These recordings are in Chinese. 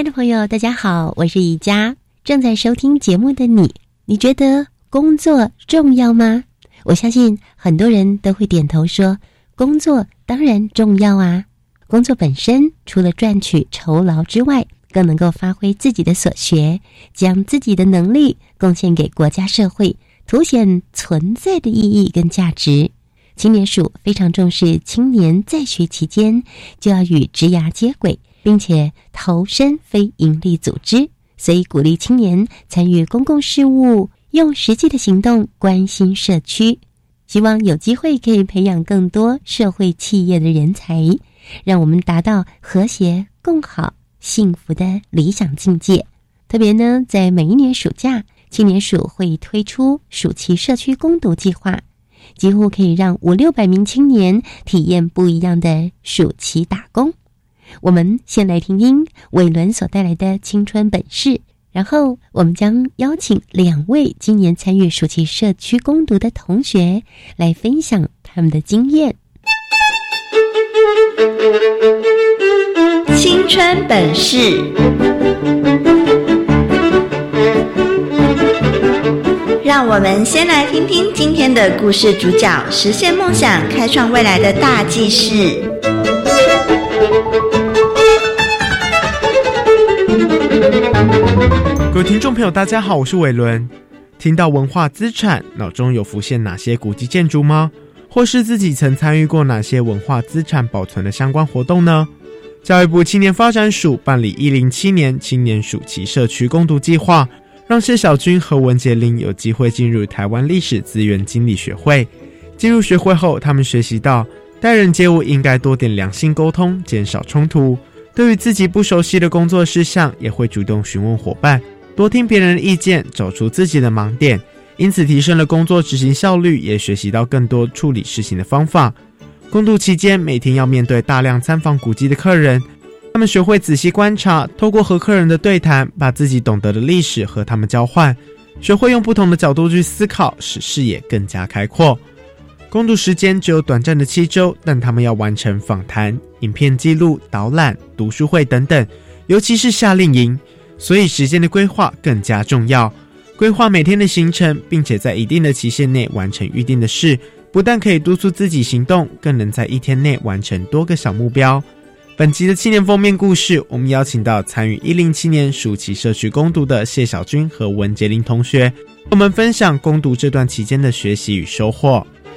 亲爱的朋友，大家好，我是宜佳。正在收听节目的你，你觉得工作重要吗？我相信很多人都会点头说，工作当然重要啊。工作本身除了赚取酬劳之外，更能够发挥自己的所学，将自己的能力贡献给国家社会，凸显存在的意义跟价值。青年署非常重视青年在学期间就要与职涯接轨。并且投身非营利组织，所以鼓励青年参与公共事务，用实际的行动关心社区。希望有机会可以培养更多社会企业的人才，让我们达到和谐共好、幸福的理想境界。特别呢，在每一年暑假，青年署会推出暑期社区攻读计划，几乎可以让五六百名青年体验不一样的暑期打工。我们先来听听伟伦所带来的青春本事，然后我们将邀请两位今年参与暑期社区攻读的同学来分享他们的经验。青春本事，让我们先来听听今天的故事主角实现梦想、开创未来的大技士。各位听众朋友，大家好，我是伟伦。听到文化资产，脑中有浮现哪些古迹建筑吗？或是自己曾参与过哪些文化资产保存的相关活动呢？教育部青年发展署办理一零七年青年暑期社区共读计划，让谢小军和文杰林有机会进入台湾历史资源经理学会。进入学会后，他们学习到待人接物应该多点良性沟通，减少冲突。对于自己不熟悉的工作事项，也会主动询问伙伴，多听别人的意见，找出自己的盲点，因此提升了工作执行效率，也学习到更多处理事情的方法。工作期间，每天要面对大量参访古迹的客人，他们学会仔细观察，透过和客人的对谈，把自己懂得的历史和他们交换，学会用不同的角度去思考，使视野更加开阔。攻读时间只有短暂的七周，但他们要完成访谈、影片记录、导览、读书会等等，尤其是夏令营，所以时间的规划更加重要。规划每天的行程，并且在一定的期限内完成预定的事，不但可以督促自己行动，更能在一天内完成多个小目标。本集的青年封面故事，我们邀请到参与一零七年暑期社区攻读的谢小军和文杰林同学，我们分享攻读这段期间的学习与收获。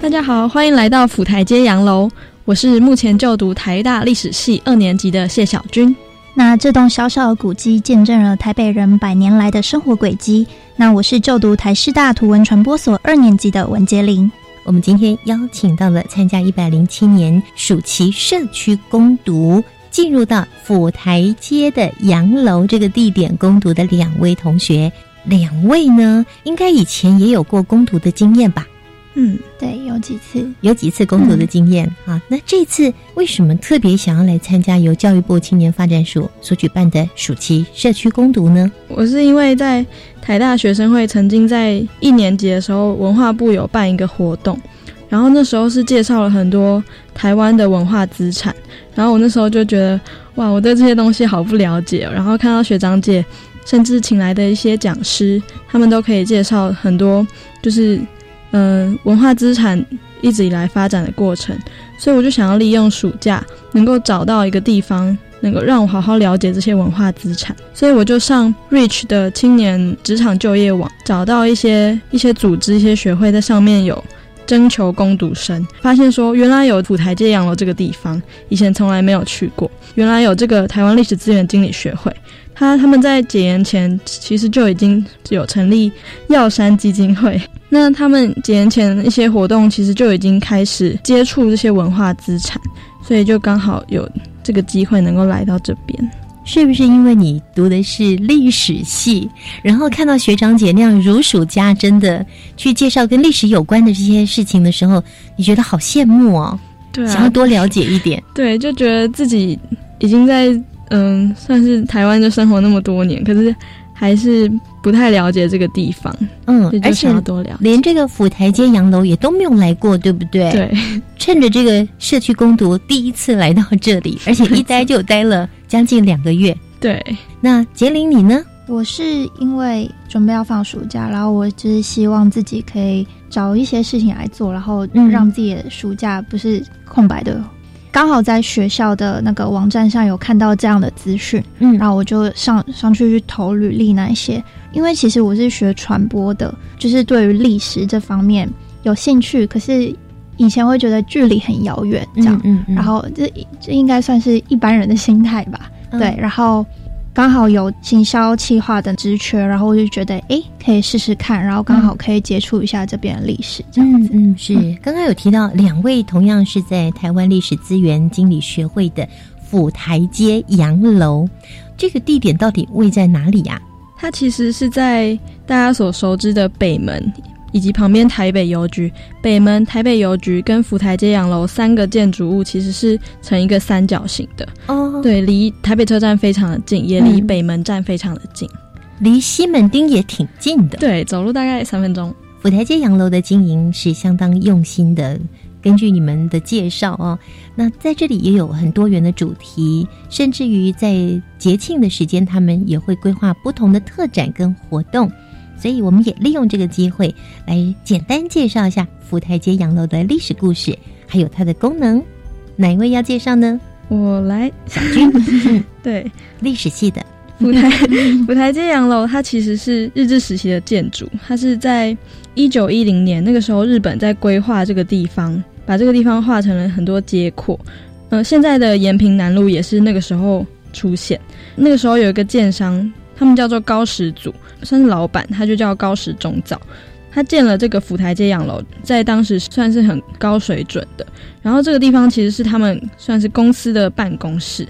大家好，欢迎来到府台街洋楼。我是目前就读台大历史系二年级的谢小军。那这栋小小的古迹见证了台北人百年来的生活轨迹。那我是就读台师大图文传播所二年级的文杰林。我们今天邀请到了参加一百零七年暑期社区攻读，进入到府台街的洋楼这个地点攻读的两位同学。两位呢，应该以前也有过攻读的经验吧？嗯，对，有几次，有几次工作的经验、啊。那这次为什么特别想要来参加由教育部青年发展署所举办的暑期社区攻读呢？我是因为在台大学生会曾经在一年级的时候，文化部有办一个活动，然后那时候是介绍了很多台湾的文化资产，然后我那时候就觉得哇，我对这些东西好不了解哦，然后看到学长姐甚至请来的一些讲师，他们都可以介绍很多就是嗯、文化资产一直以来发展的过程，所以我就想要利用暑假能够找到一个地方。能够让我好好了解这些文化资产，所以我就上 Reach 的青年职场就业网，找到一些一些组织、一些学会在上面有征求攻读生，发现说原来有府台街洋楼这个地方，以前从来没有去过。原来有这个台湾历史资源经理学会，他他们在解严前其实就已经有成立药山基金会。那他们解严前一些活动，其实就已经开始接触这些文化资产，所以就刚好有这个机会能够来到这边。是不是因为你读的是历史系，然后看到学长姐那样如数家珍的去介绍跟历史有关的这些事情的时候，你觉得好羡慕哦？对啊，想要多了解一点。对，就觉得自己已经在嗯，算是台湾就生活那么多年，可是还是不太了解这个地方。嗯而且要多了解。连这个府台街洋楼也都没有来过，对不对？。对，趁着这个社区攻读第一次来到这里，而且一待就待了将近两个月。对，那杰林你呢？我是因为准备要放暑假，然后我就是希望自己可以找一些事情来做，然后嗯让自己的暑假不是空白的。刚好在学校的那个网站上有看到这样的资讯，嗯然后我就上上去去投履历那一些。因为其实我是学传播的，就是对于历史这方面有兴趣，可是以前会觉得距离很遥远，这样。嗯嗯然后这这应该算是一般人的心态吧。嗯对，然后刚好有行销企划的职缺，然后我就觉得诶可以试试看，然后刚好可以接触一下这边的历史，这样子。嗯嗯，是。刚刚有提到两位同样是在台湾历史资源经理学会的府台街洋楼，这个地点到底位在哪里呀、它其实是在大家所熟知的北门。以及旁边台北邮局、北门、台北邮局跟福台街洋楼三个建筑物，其实是成一个三角形的。哦，对，离台北车站非常的近，也离嗯北门站非常的近。离西门町也挺近的。对，走路大概三分钟。府台街洋楼的经营是相当用心的。根据你们的介绍哦，那在这里也有很多元的主题，甚至于在节庆的时间，他们也会规划不同的特展跟活动。所以，我们也利用这个机会来简单介绍一下福台街洋楼的历史故事，还有它的功能。哪一位要介绍呢？我来，小军，嗯 对，历史系的。福台福台街洋楼，它其实是日治时期的建筑，它是在一九一零年那个时候，日本在规划这个地方，把这个地方划成了很多街廓。呃，现在的延平南路也是那个时候出现。那个时候有一个建商，他们叫做高石组，算是老板，他就叫高石中造。他建了这个府台街洋楼，在当时算是很高水准的。然后这个地方其实是他们算是公司的办公室。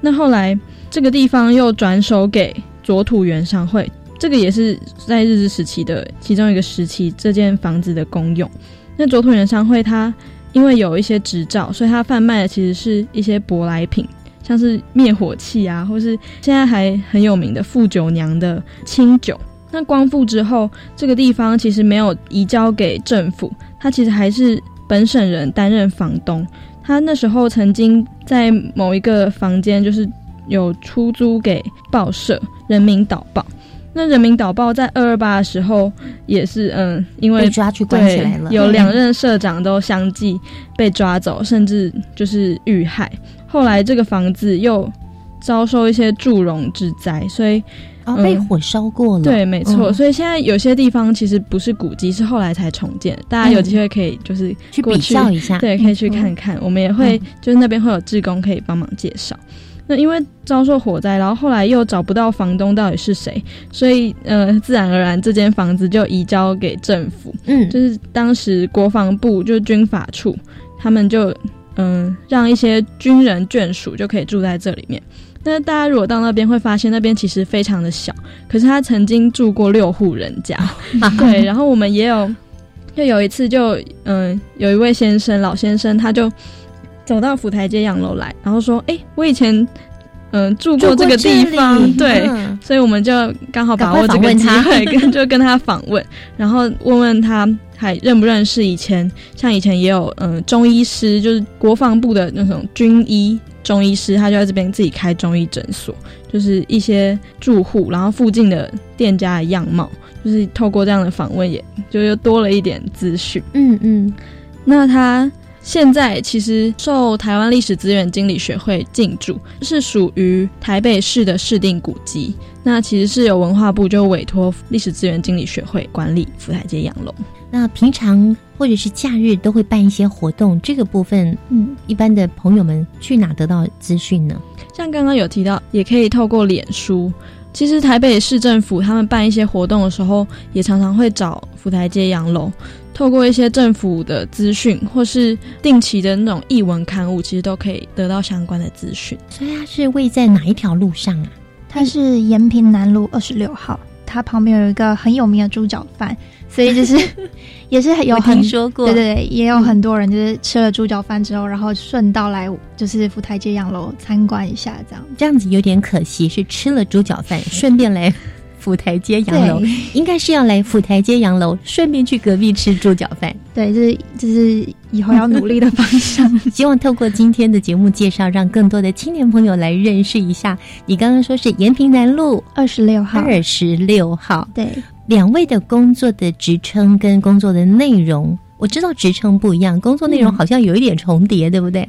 那后来这个地方又转手给佐土原商会，这个也是在日治时期的其中一个时期，这间房子的公用。那佐土原商会它因为有一些执照，所以它贩卖的其实是一些舶来品，像是灭火器啊，或是现在还很有名的富九娘的清酒。那光复之后，这个地方其实没有移交给政府，它其实还是本省人担任房东。他那时候曾经在某一个房间，就是有出租给报社《人民导报》。那《人民导报》在二二八的时候也是，嗯，因为被抓去关起来了有两任社长都相继被抓走，甚至就是遇害。后来这个房子又遭受一些祝融之灾，所以哦，被火烧过了。对，没错。嗯所以现在有些地方其实不是古迹，是后来才重建。大家有机会可以就是嗯去比较一下对，可以去看看。我们也会、嗯就是那边会有志工可以帮忙介绍。那因为遭受火灾，然后后来又找不到房东到底是谁，所以呃，自然而然这间房子就移交给政府。嗯，就是当时国防部就是军法处，他们就嗯让一些军人眷属就可以住在这里面。那大家如果到那边会发现，那边其实非常的小，可是他曾经住过六户人家，对。然后我们也有就有一次就嗯、有一位先生老先生他就走到府台街洋楼来，然后说：“哎、我以前嗯、住过这个地方，对。嗯所以我们就刚好把握这个机会，跟 就跟他访问，然后问问他还认不认识以前，像以前也有嗯、中医师，就是国防部的那种军医中医师，他就在这边自己开中医诊所，就是一些住户，然后附近的店家的样貌，就是透过这样的访问也，就又多了一点资讯。嗯嗯，那他现在其实受台湾历史资源经理学会进驻，是属于台北市的市定古迹。那其实是由文化部就委托历史资源经理学会管理福台街洋楼。那平常或者是假日都会办一些活动，这个部分，嗯，一般的朋友们去哪得到资讯呢？像刚刚有提到，也可以透过脸书。其实台北市政府他们办一些活动的时候，也常常会找福台街洋楼，透过一些政府的资讯或是定期的那种译文刊物，其实都可以得到相关的资讯。所以它是位在哪一条路上啊？它是延平南路二十六号，它旁边有一个很有名的猪脚饭，所以就是 也是有很听说过对对对，也有很多人就是吃了猪脚饭之后，然后顺道来就是福台街洋楼参观一下，这样。这样子有点可惜，是吃了猪脚饭，顺便来府台街洋楼，应该是要来府台街洋楼，顺便去隔壁吃猪脚饭。对，这是这是以后要努力的方向。希望透过今天的节目介绍，让更多的青年朋友来认识一下。你刚刚说是延平南路二十六号，二十六号，对，两位的工作的职称跟工作的内容，我知道职称不一样，工作内容嗯好像有一点重叠，对不对？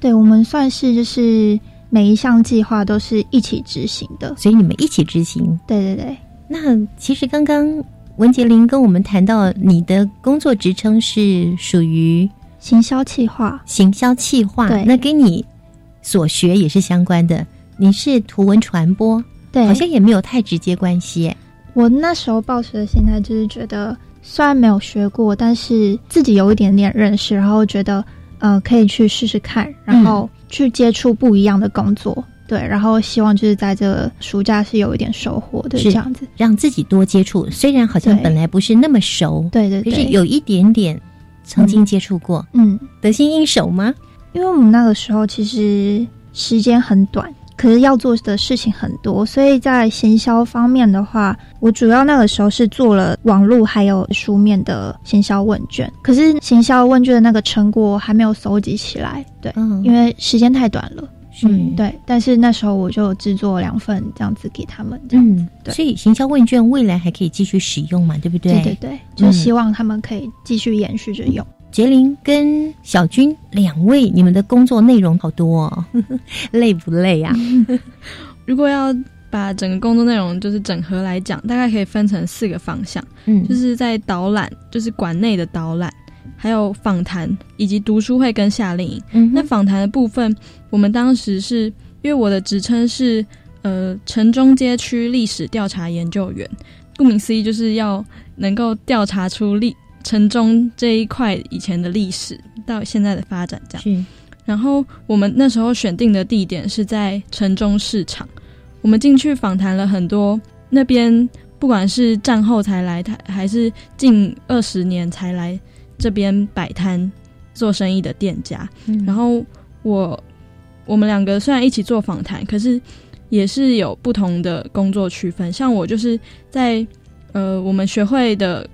对我们算是就是每一项计划都是一起执行的。所以你们一起执行。对对对，那其实刚刚文杰林跟我们谈到，你的工作职称是属于行销企划，行销企划，对那跟你所学也是相关的。你是图文传播，对，好像也没有太直接关系。我那时候抱持的心态就是觉得，虽然没有学过，但是自己有一点点认识，然后觉得呃可以去试试看，然后去接触不一样的工作。对，然后希望就是在这个暑假是有一点收获的是这样子。让自己多接触，虽然好像本来不是那么熟，对对对，可是有一点点曾经接触过，嗯，得心应手吗？因为我们那个时候其实时间很短，可是要做的事情很多，所以在行销方面的话，我主要那个时候是做了网络还有书面的行销问卷。可是行销问卷的那个成果还没有搜集起来，对，嗯因为时间太短了。嗯，对。但是那时候我就制作两份这样子给他们，这样子。嗯，对所以行销问卷未来还可以继续使用嘛，对不对？对对对，就希望他们可以继续延续着用。杰林跟小军两位，你们的工作内容好多。哦，累不累啊？如果要把整个工作内容就是整合来讲，大概可以分成四个方向，嗯，就是在导览，就是馆内的导览，还有访谈以及读书会跟夏令营。嗯那访谈的部分，我们当时是因为我的职称是呃城中街区历史调查研究员，顾名思义就是要能够调查出历城中这一块以前的历史到现在的发展这样。是然后我们那时候选定的地点是在城中市场，我们进去访谈了很多那边不管是战后才来台，还是近二十年才来这边摆摊做生意的店家。嗯然后我我们两个虽然一起做访谈，可是也是有不同的工作区分。像我就是在呃我们学会的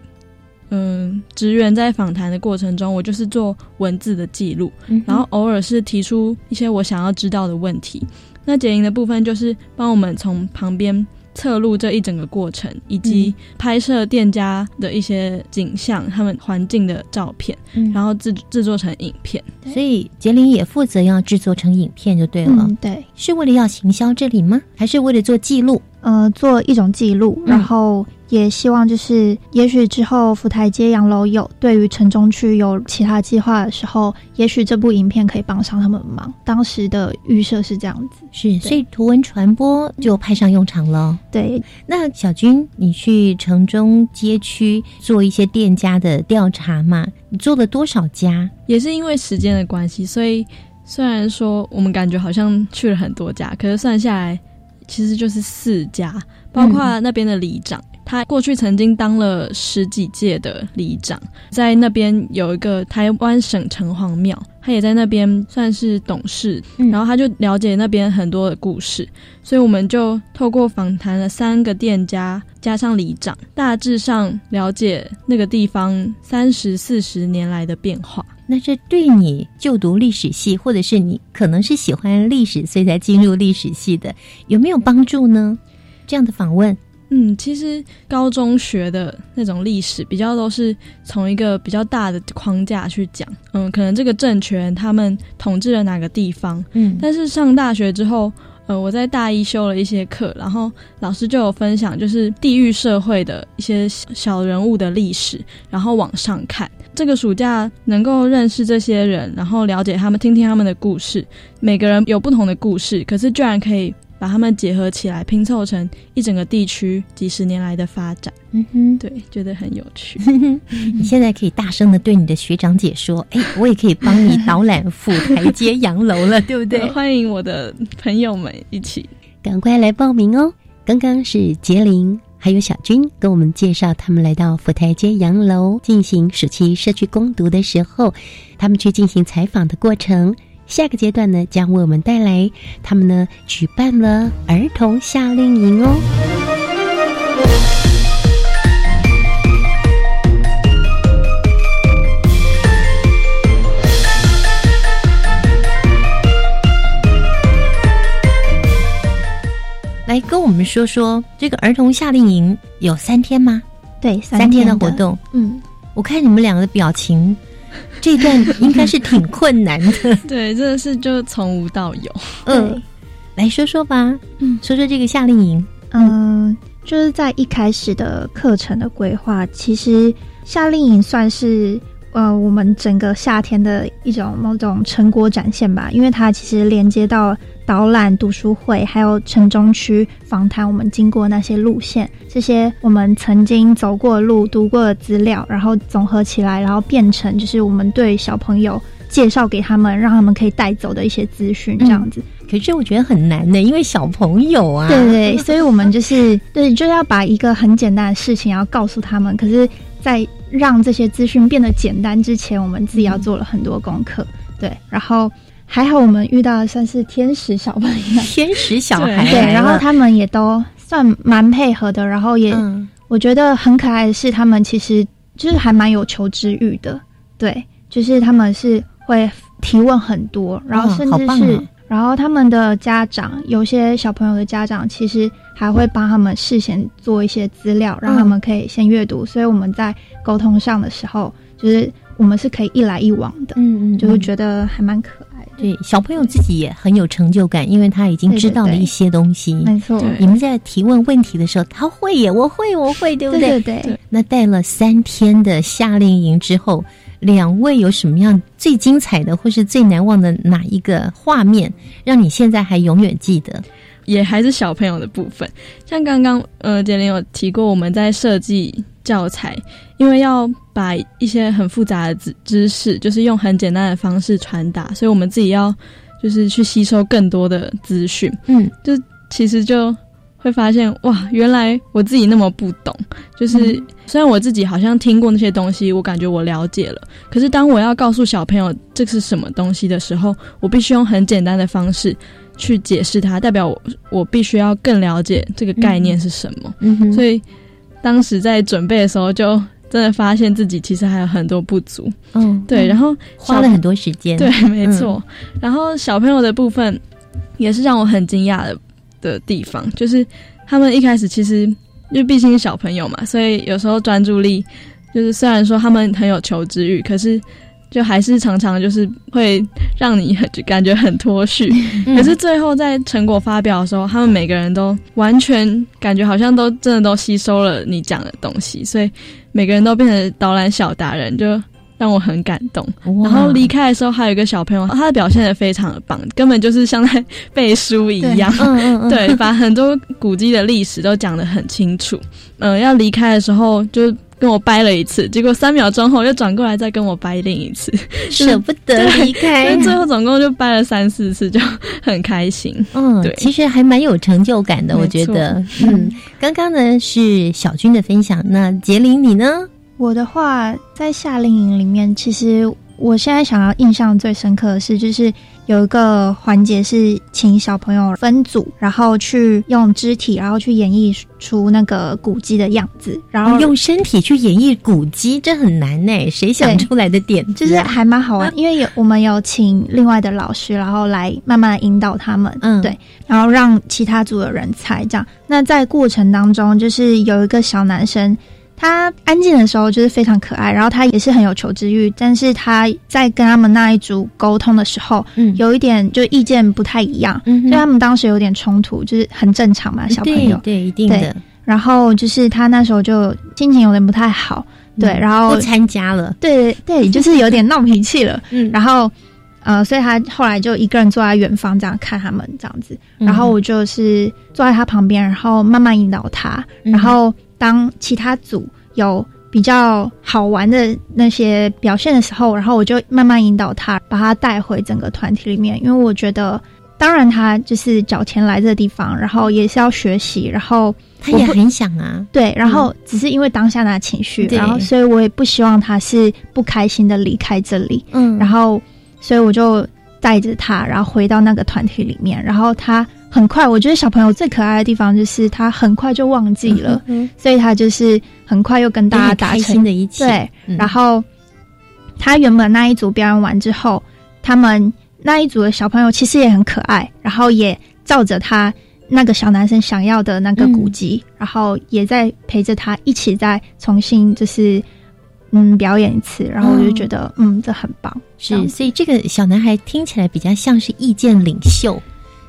嗯职员在访谈的过程中，我就是做文字的记录，嗯然后偶尔是提出一些我想要知道的问题。那解铃的部分就是帮我们从旁边侧录这一整个过程，以及拍摄店家的一些景象、他们环境的照片，嗯然后制制作成影片。所以杰林也负责要制作成影片就对了。嗯，对，是为了要行销这里吗？还是为了做记录？呃，做一种记录，嗯然后也希望就是，也许之后福台街洋楼有对于城中区有其他计划的时候，也许这部影片可以帮上他们忙。当时的预设是这样子，是，所以图文传播就派上用场了。对，那小军，你去城中街区做一些店家的调查嘛？你做了多少家？也是因为时间的关系，所以虽然说我们感觉好像去了很多家，可是算下来其实就是四家，包括那边的里长，他过去曾经当了十几届的里长，在那边有一个台湾省城隍庙，他也在那边算是董事，然后他就了解那边很多的故事，所以我们就透过访谈了三个店家，加上里长，大致上了解那个地方三十四十年来的变化。那这对你就读历史系，或者是你可能是喜欢历史，所以才进入历史系的，有没有帮助呢？这样的访问，嗯，其实高中学的那种历史，比较都是从一个比较大的框架去讲，嗯，可能这个政权他们统治了哪个地方，嗯，但是上大学之后，呃，我在大一修了一些课，然后老师就有分享，就是地域社会的一些小人物的历史，然后往上看。这个暑假能够认识这些人，然后了解他们，听听他们的故事。每个人有不同的故事，可是居然可以把它们结合起来，拼凑成一整个地区几十年来的发展。嗯哼，对，觉得很有趣。你现在可以大声的对你的学长姐说：“ 哎，我也可以帮你导览府台街洋楼了，对不对？”欢迎我的朋友们一起，赶快来报名哦！刚刚是杰林。还有小军跟我们介绍，他们来到府台街洋楼进行暑期社区攻读的时候，他们去进行采访的过程。下个阶段呢，将为我们带来他们呢举办了儿童夏令营哦。来跟我们说说这个儿童夏令营有三天吗？对，三天的活动。嗯，我看你们两个的表情，这段应该是挺困难的。对，真的是就从无到有。嗯，来说说吧。嗯，说说这个夏令营。嗯，就是在一开始的课程的规划，其实夏令营算是呃我们整个夏天的一种某种成果展现吧，因为它其实连接到。导览、读书会，还有城中区访谈，我们经过那些路线，这些我们曾经走过的路、读过的资料，然后总合起来，然后变成就是我们对小朋友介绍给他们，让他们可以带走的一些资讯，这样子。可是我觉得很难的，因为小朋友啊，对对，所以我们就是对，就要把一个很简单的事情要告诉他们。可是，在让这些资讯变得简单之前，我们自己要做了很多功课，对，然后。还好我们遇到的算是天使小朋友，天使小孩，对，然后他们也都算蛮配合的，然后也我觉得很可爱的是，他们其实就是还蛮有求知欲的，对，就是他们是会提问很多，然后甚至是，然后他们的家长，有些小朋友的家长其实还会帮他们事先做一些资料，让他们可以先阅读，所以我们在沟通上的时候，就是我们是可以一来一往的，嗯嗯，就会觉得还蛮可。对小朋友自己也很有成就感，因为他已经知道了一些东西。没错，你们在提问问题的时候，他会耶，我会，我会，对不对？对对。那带了三天的夏令营之后，两位有什么样最精彩的或是最难忘的哪一个画面，让你现在还永远记得？也还是小朋友的部分，像刚刚呃杰林有提过，我们在设计。教材，因为要把一些很复杂的知知识，就是用很简单的方式传达，所以我们自己要就是去吸收更多的资讯。嗯，就其实就会发现哇，原来我自己那么不懂。就是虽然我自己好像听过那些东西，我感觉我了解了，可是当我要告诉小朋友这是什么东西的时候，我必须用很简单的方式去解释它，代表我我必须要更了解这个概念是什么。嗯所以。当时在准备的时候，就真的发现自己其实还有很多不足。嗯，对，然后花了很多时间。对，没错。然后小朋友的部分也是让我很惊讶的的地方，就是他们一开始其实因为毕竟是小朋友嘛，所以有时候专注力就是虽然说他们很有求知欲，可是。就还是常常就是会让你很感觉很脱序，可是最后在成果发表的时候，他们每个人都完全感觉好像都真的都吸收了你讲的东西，所以每个人都变成导览小达人，就让我很感动。然后离开的时候，还有一个小朋友，他的表现的非常的棒，根本就是像在背书一样，对，把很多古迹的历史都讲得很清楚。嗯，要离开的时候就。跟我掰了一次，结果三秒钟后又转过来再跟我掰另一次，舍不得离开，最后总共就掰了三四次，就很开心。嗯，对，其实还蛮有成就感的，我觉得。嗯，刚刚呢是小军的分享，那杰林你呢？我的话在夏令营里面，其实我现在想要印象最深刻的是，就是有一个环节是请小朋友分组，然后去用肢体，然后去演绎出那个古迹的样子，然后用身体去演绎古迹，这很难呢。谁想出来的点子？就是还蛮好玩，因为有我们有请另外的老师，然后来慢慢引导他们，嗯，对，然后让其他组的人猜这样。那在过程当中，就是有一个小男生。他安静的时候就是非常可爱，然后他也是很有求知欲，但是他在跟他们那一组沟通的时候，嗯，有一点就意见不太一样，嗯，所以他们当时有点冲突，就是很正常嘛，小朋友，对，一定的。然后就是他那时候就心情有点不太好，对，然后不参加了，对对，就是有点闹脾气了，嗯，然后呃，所以他后来就一个人坐在远方这样看他们这样子，然后我就是坐在他旁边，然后慢慢引导他，然后。当其他组有比较好玩的那些表现的时候，然后我就慢慢引导他，把他带回整个团体里面。因为我觉得，当然他就是缴钱来这个地方，然后也是要学习，然后他也很想啊，对，然后只是因为当下的情绪，然后所以我也不希望他是不开心的离开这里。嗯，然后所以我就带着他，然后回到那个团体里面，然后他。很快，我觉得小朋友最可爱的地方就是他很快就忘记了，所以他就是很快又跟大家达成的一起。对，然后他原本那一组表演完之后，他们那一组的小朋友其实也很可爱，然后也照着他那个小男生想要的那个古籍，然后也在陪着他一起再重新就是嗯表演一次，然后我就觉得嗯这很棒，是，所以这个小男孩听起来比较像是意见领袖。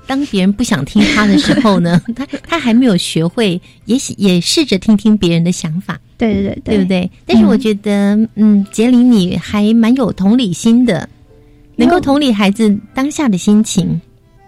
当别人不想听他的时候呢，他他还没有学会，也也试着听听别人的想法。对对对，对不对？但是我觉得，嗯，杰林你还蛮有同理心的，能够同理孩子当下的心情。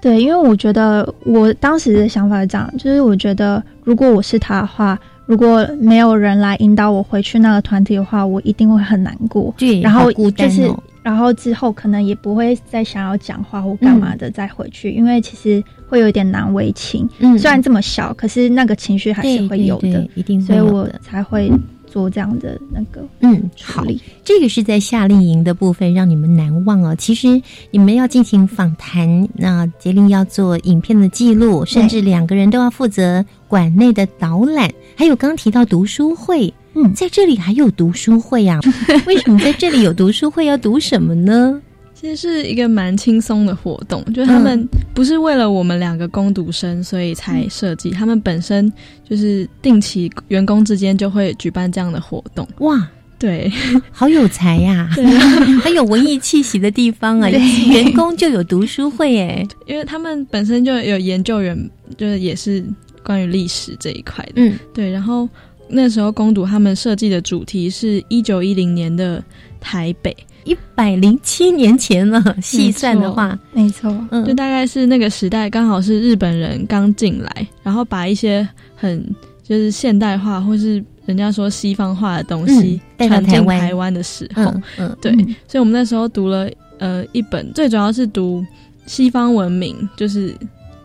对，因为我觉得我当时的想法是这样，就是我觉得如果我是他的话，如果没有人来引导我回去那个团体的话，我一定会很难过。对，然后就是哦。然后之后可能也不会再想要讲话或干嘛的再回去，因为其实会有点难为情。嗯，虽然这么小，可是那个情绪还是会有的，一定，所以我才会做这样的那个嗯处理。这个是在夏令营的部分让你们难忘哦。其实你们要进行访谈，那杰林要做影片的记录，甚至两个人都要负责馆内的导览，还有刚提到读书会。嗯，在这里还有读书会啊？为什么在这里有读书会？要读什么呢？其实是一个蛮轻松的活动，就是他们不是为了我们两个攻读生所以才设计，他们本身就是定期员工之间就会举办这样的活动。哇，对，好有才呀，很有文艺气息的地方啊！员工就有读书会耶，因为他们本身就有研究员，就是也是关于历史这一块的。嗯，对，然后。那时候攻读他们设计的主题是一九一零年的台北，一百零七年前了。细算的话，没错，嗯，就大概是那个时代，刚好是日本人刚进来，然后把一些很就是现代化或是人家说西方化的东西传进台湾。的时候，嗯，对，所以我们那时候读了呃一本，最主要是读西方文明，就是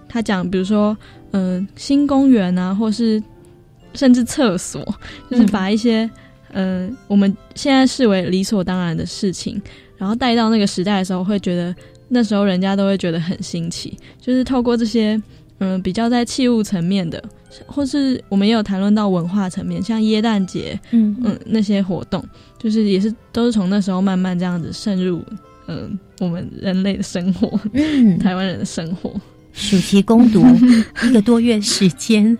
他讲，比如说嗯新公园啊，或是。甚至厕所，就是把一些嗯我们现在视为理所当然的事情，然后带到那个时代的时候，会觉得那时候人家都会觉得很新奇。就是透过这些嗯比较在器物层面的，或是我们也有谈论到文化层面，像耶诞节，嗯嗯那些活动，就是也是都是从那时候慢慢这样子渗入嗯我们人类的生活，嗯台湾人的生活。暑期攻读一个多月时间。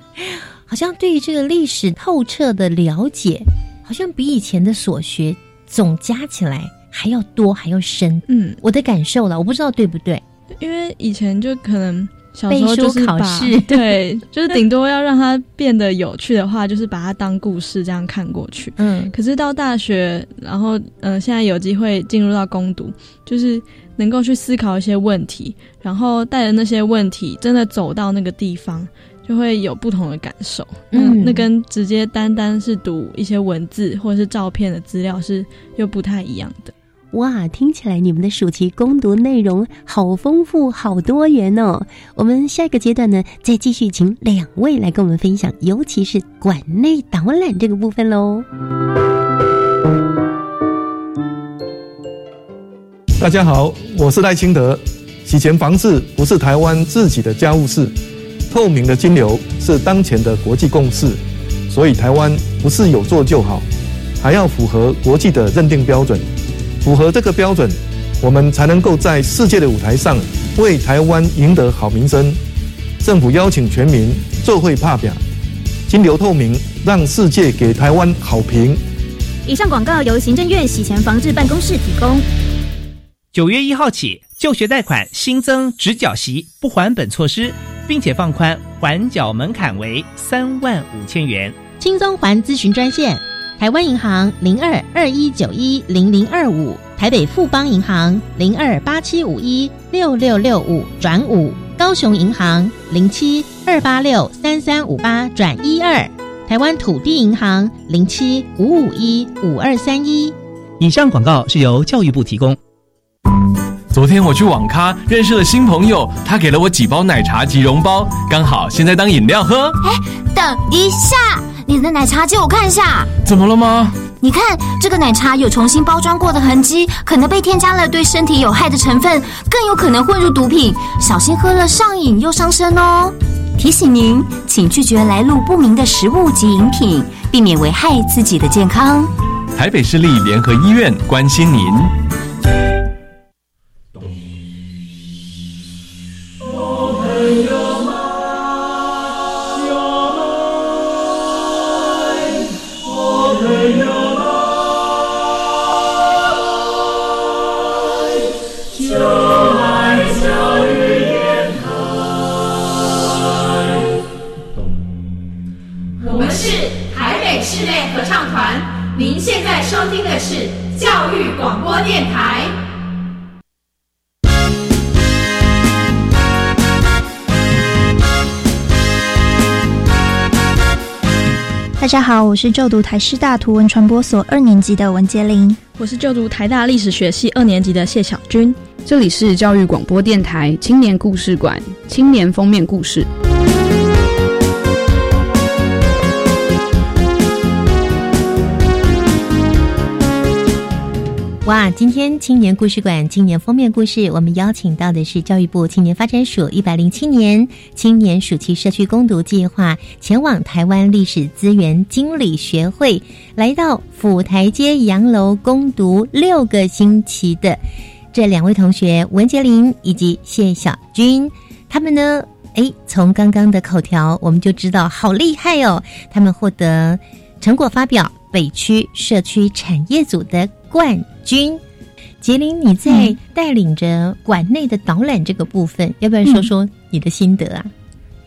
好像对于这个历史透彻的了解，好像比以前的所学总加起来还要多还要深。嗯，我的感受了，我不知道对不对。因为以前就可能小时候就是考试，对，就是顶多要让它变得有趣的话，就是把它当故事这样看过去。嗯，可是到大学，然后嗯，现在有机会进入到攻读，就是能够去思考一些问题，然后带着那些问题，真的走到那个地方。就会有不同的感受。嗯，那跟直接单单是读一些文字或者是照片的资料是又不太一样的。哇，听起来你们的暑期攻读内容好丰富、好多元哦！我们下一个阶段呢，再继续请两位来跟我们分享，尤其是馆内导览这个部分喽。大家好，我是赖清德。洗钱防治不是台湾自己的家务事，透明的金流是当前的国际共识，所以台湾不是有做就好，还要符合国际的认定标准。符合这个标准，我们才能够在世界的舞台上为台湾赢得好名声。政府邀请全民做会怕表，金流透明，让世界给台湾好评。以上广告由行政院洗钱防治办公室提供。九月一号起，就学贷款新增直缴息不还本措施，并且放宽还缴门槛为三万五千元。轻松还咨询专线。台湾银行零二二一九一零零二五，台北富邦银行零二八七五一六六六五转五，高雄银行零七二八六三三五八转一二，台湾土地银行零七五五一五二三一。以上广告是由教育部提供。昨天我去网咖认识了新朋友，他给了我几包奶茶及溶包，刚好现在当饮料喝。哎，等一下。你的奶茶借我看一下，怎么了吗？你看这个奶茶有重新包装过的痕迹，可能被添加了对身体有害的成分，更有可能混入毒品，小心喝了上瘾又伤身哦。提醒您，请拒绝来路不明的食物及饮品，避免危害自己的健康。台北市立联合医院关心您。大家好，我是就读台师大图文传播所二年级的文杰玲。我是就读台大历史学系二年级的谢小军。这里是教育广播电台青年故事馆青年封面故事。哇，今天青年故事馆青年封面故事，我们邀请到的是教育部青年发展署一百零七年青年暑期社区攻读计划，前往台湾历史资源经理学会，来到府台街洋楼攻读六个星期的这两位同学文杰林以及谢小军，他们呢，哎，从刚刚的口条我们就知道好厉害哦，他们获得成果发表北区社区产业组的。冠军，杰林，你在带领着馆内的导览这个部分，要不要说说你的心得啊？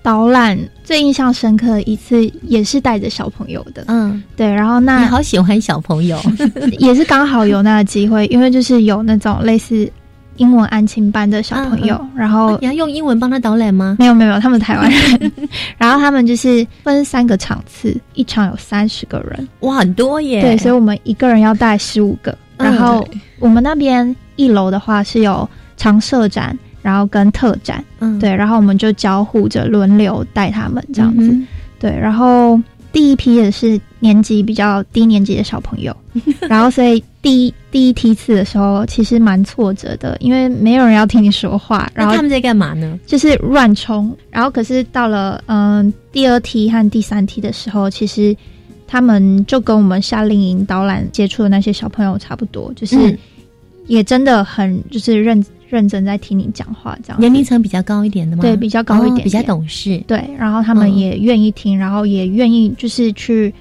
导览最印象深刻一次也是带着小朋友的，嗯，对。然后那你好喜欢小朋友，也是刚好有那个机会，因为就是有那种类似英文安亲班的小朋友，然后你要用英文帮他导览吗？没有没有，他们台湾人，然后他们就是分三个场次，一场有三十个人，哇，很多耶。对，所以我们一个人要带十五个。然后我们那边一楼的话是有常设展，然后跟特展，嗯，对，然后我们就交互着轮流带他们这样子，对，然后第一批也是年级比较低年级的小朋友，然后所以第一第一梯次的时候其实蛮挫折的，因为没有人要听你说话，然后他们在干嘛呢？就是乱冲，然后可是到了嗯第二梯和第三梯的时候，其实。他们就跟我们夏令营导览接触的那些小朋友差不多，就是也真的很就是认认真在听你讲话，这样年龄层比较高一点的吗？对，比较高一点，比较懂事。对，然后他们也愿意听，然后也愿意就是去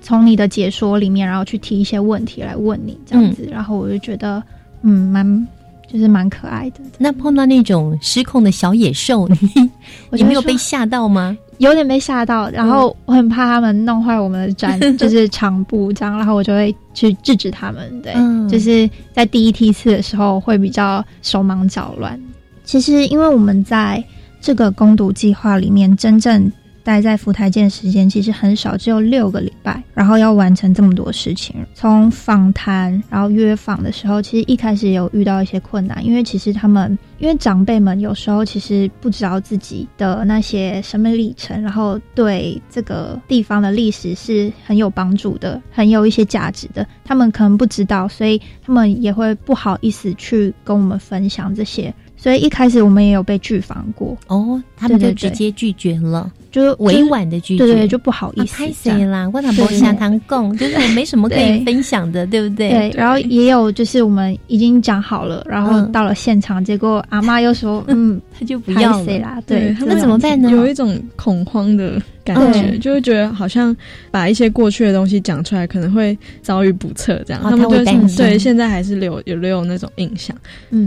从你的解说里面，然后去提一些问题来问你这样子，然后我就觉得嗯，蛮就是蛮可爱的。那碰到那种失控的小野兽，你你没有被吓到吗？有点被吓到，然后我很怕他们弄坏我们的展，就是长布这样，然后我就会去制止他们。对，就是在第一梯次的时候会比较手忙脚乱。其实，因为我们在这个攻读计划里面，真正待在福台建时间其实很少，只有六个礼拜，然后要完成这么多事情。从访谈，然后约访的时候，其实一开始有遇到一些困难，因为其实他们，因为长辈们有时候其实不知道自己的那些生命历程，然后对这个地方的历史是很有帮助的，很有一些价值的，他们可能不知道，所以他们也会不好意思去跟我们分享这些。所以一开始我们也有被拒访过哦，他们就直接拒绝了，就是委婉的拒绝，对对，就不好意思。拍谁啦？我哪不想谈供，就是没什么可以分享的，对不对？对。然后也有就是我们已经讲好了，然后到了现场，结果阿妈又说，嗯，他就不要啦。对，那怎么办呢？有一种恐慌的。感觉就会觉得好像把一些过去的东西讲出来，可能会遭遇不测，这样他们就是对现在还是留有留有那种印象。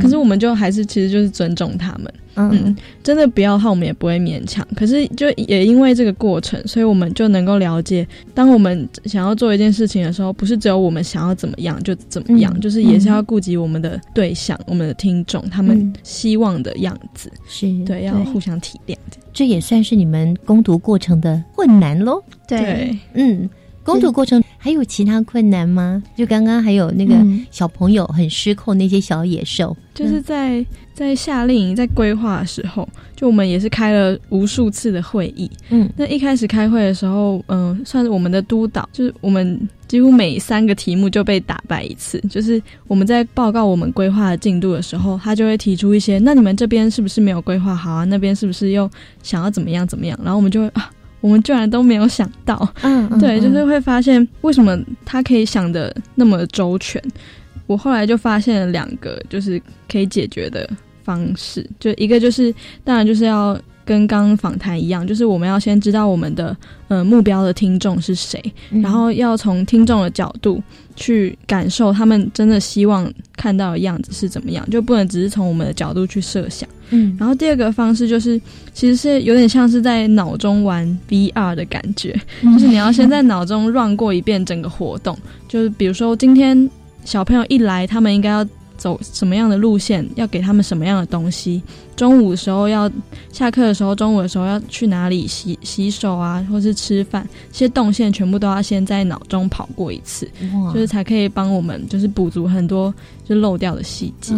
可是我们就还是其实就是尊重他们。嗯，真的不要的话，我们也不会勉强。可是就也因为这个过程，所以我们就能够了解，当我们想要做一件事情的时候，不是只有我们想要怎么样就怎么样，就是也是要顾及我们的对象、我们的听众他们希望的样子。是对，要互相体谅。这也算是你们攻读过程的困难喽。对，嗯。攻读过程还有其他困难吗？就刚刚还有那个小朋友很失控，那些小野兽，就是在在夏令营在规划的时候，就我们也是开了无数次的会议。嗯，那一开始开会的时候，嗯，算是我们的督导，就是我们几乎每三个题目就被打败一次。就是我们在报告我们规划的进度的时候，他就会提出一些，那你们这边是不是没有规划好啊？那边是不是又想要怎么样怎么样？然后我们就会啊。我们居然都没有想到，嗯，对，就是会发现为什么他可以想的那么周全。我后来就发现了两个，就是可以解决的方式，就一个就是，当然就是要。跟刚刚访谈一样，就是我们要先知道我们的呃目标的听众是谁，然后要从听众的角度去感受他们真的希望看到的样子是怎么样，就不能只是从我们的角度去设想。嗯，然后第二个方式就是，其实是有点像是在脑中玩 VR 的感觉，就是你要先在脑中 run 过一遍整个活动，就是比如说今天小朋友一来，他们应该要。走什么样的路线，要给他们什么样的东西？中午的时候要下课的时候，中午的时候要去哪里洗洗手啊，或是吃饭，这些动线全部都要先在脑中跑过一次，就是才可以帮我们就是补足很多就漏掉的细节。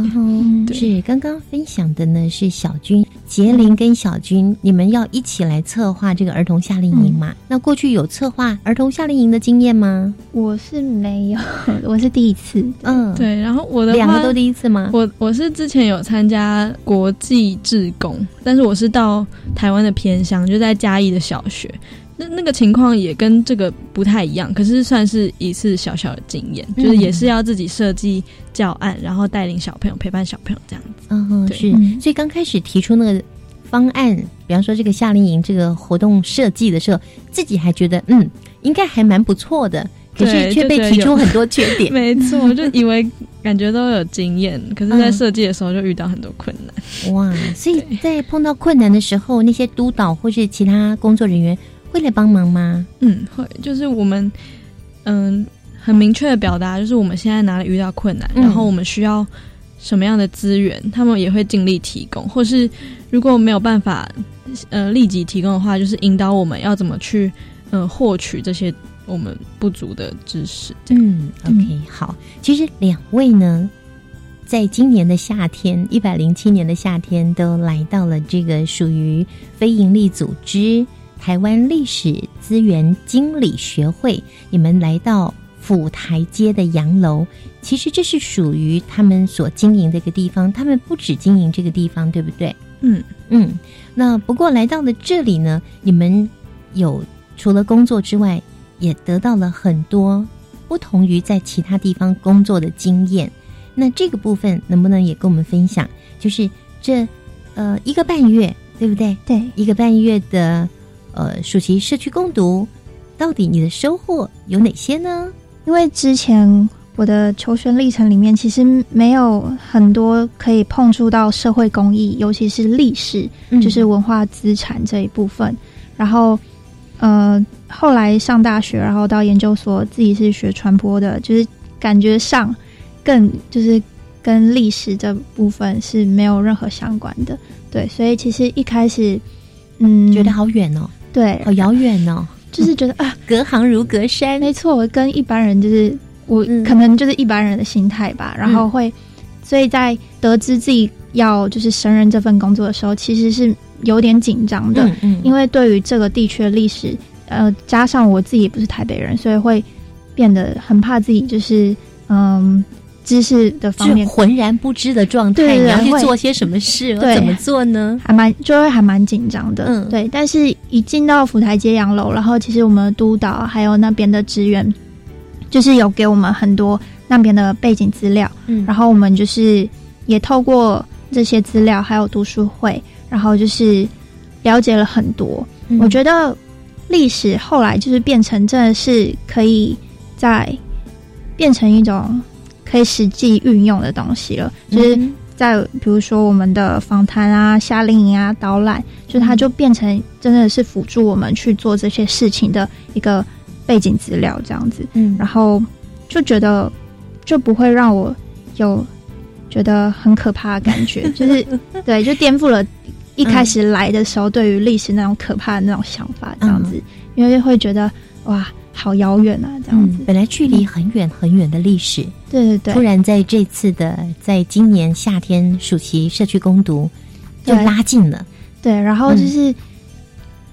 是刚刚分享的呢，是小军、杰林跟小军，你们要一起来策划这个儿童夏令营嘛？那过去有策划儿童夏令营的经验吗？我是没有，我是第一次。嗯，对。然后我的两个都第一次吗？我我是之前有参加国际。志工，但是我是到台湾的偏乡，就在嘉义的小学，那那个情况也跟这个不太一样，可是算是一次小小的经验，就是也是要自己设计教案，然后带领小朋友陪伴小朋友这样子。嗯哼，是。所以刚开始提出那个方案，比方说这个夏令营这个活动设计的时候，自己还觉得嗯，应该还蛮不错的。可是却被提出很多缺点，没错，就以为感觉都有经验，可是，在设计的时候就遇到很多困难。哇！所以在碰到困难的时候，那些督导或是其他工作人员会来帮忙吗？嗯，会。就是我们嗯，很明确的表达，就是我们现在哪里遇到困难，然后我们需要什么样的资源，他们也会尽力提供。或是如果没有办法呃立即提供的话，就是引导我们要怎么去嗯获取这些。我们不足的知识。嗯，OK，好。其实两位呢，在今年的夏天，一百零七年的夏天，都来到了这个属于非营利组织台湾历史资源经理学会。你们来到府台街的洋楼，其实这是属于他们所经营的一个地方。他们不止经营这个地方，对不对？嗯嗯。那不过来到了这里呢，你们有除了工作之外。也得到了很多不同于在其他地方工作的经验。那这个部分能不能也跟我们分享？就是这呃一个半月，对不对？对，一个半月的呃暑期社区共读，到底你的收获有哪些呢？因为之前我的求学历程里面，其实没有很多可以碰触到社会公益，尤其是历史，就是文化资产这一部分。然后。呃，后来上大学，然后到研究所，自己是学传播的，就是感觉上更就是跟历史这部分是没有任何相关的。对，所以其实一开始，嗯，觉得好远哦。对，好遥远哦，就是觉得啊，隔行如隔山。没错，跟一般人就是我可能就是一般人的心态吧，然后会，所以在得知自己要就是胜任这份工作的时候，其实是有点紧张的，嗯因为对于这个地区的历史，呃，加上我自己也不是台北人，所以会变得很怕自己就是嗯。知识的方面浑然不知的状态，你要去做些什么事？对，怎么做呢？还蛮就会还蛮紧张的。嗯，对。但是一进到府台街洋楼，然后其实我们督导还有那边的职员，就是有给我们很多那边的背景资料。嗯，然后我们就是也透过这些资料，还有读书会，然后就是了解了很多。嗯、我觉得历史后来就是变成真的是可以在变成一种。可以实际运用的东西了，就是在比如说我们的访谈啊、夏令营啊、导览，就它就变成真的是辅助我们去做这些事情的一个背景资料这样子。嗯，然后就觉得就不会让我有觉得很可怕的感觉，就是对，就颠覆了一开始来的时候对于历史那种可怕的那种想法这样子，因为会觉得哇。好遥远啊，这样子。本来距离很远很远的历史，对对对。突然在这次的，在今年夏天暑期社区攻读，就拉近了。对，然后就是，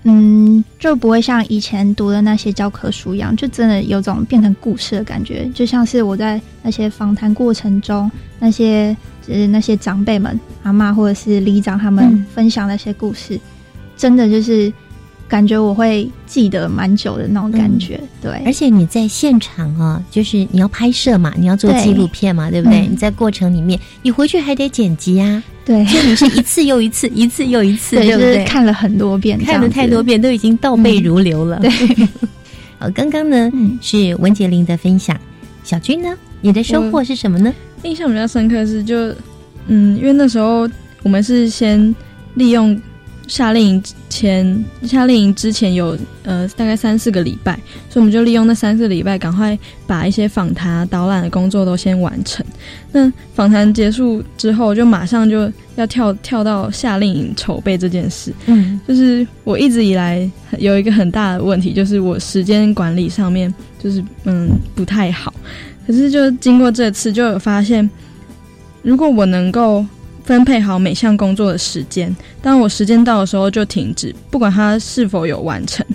嗯，就不会像以前读的那些教科书一样，就真的有种变成故事的感觉，就像是我在那些访谈过程中，那些就是那些长辈们、阿妈或者是里长他们分享那些故事，真的就是。感觉我会记得蛮久的那种感觉，对。而且你在现场啊，就是你要拍摄嘛，你要做纪录片嘛，对不对？你在过程里面，你回去还得剪辑啊，对。所以你是一次又一次，一次又一次，对不对？看了很多遍，看了太多遍，都已经倒背如流了。对。好，刚刚呢是文杰玲的分享，小军呢，你的收获是什么呢？印象比较深刻是就，嗯，因为那时候我们是先利用。夏令营前，夏令营之前有呃大概三四个礼拜，所以我们就利用那三四个礼拜，赶快把一些访谈、导览的工作都先完成。那访谈结束之后，就马上就要跳跳到夏令营筹备这件事。嗯，就是我一直以来有一个很大的问题，就是我时间管理上面就是嗯不太好。可是就经过这次，就有发现，如果我能够。分配好每项工作的时间，当我时间到的时候就停止，不管它是否有完成，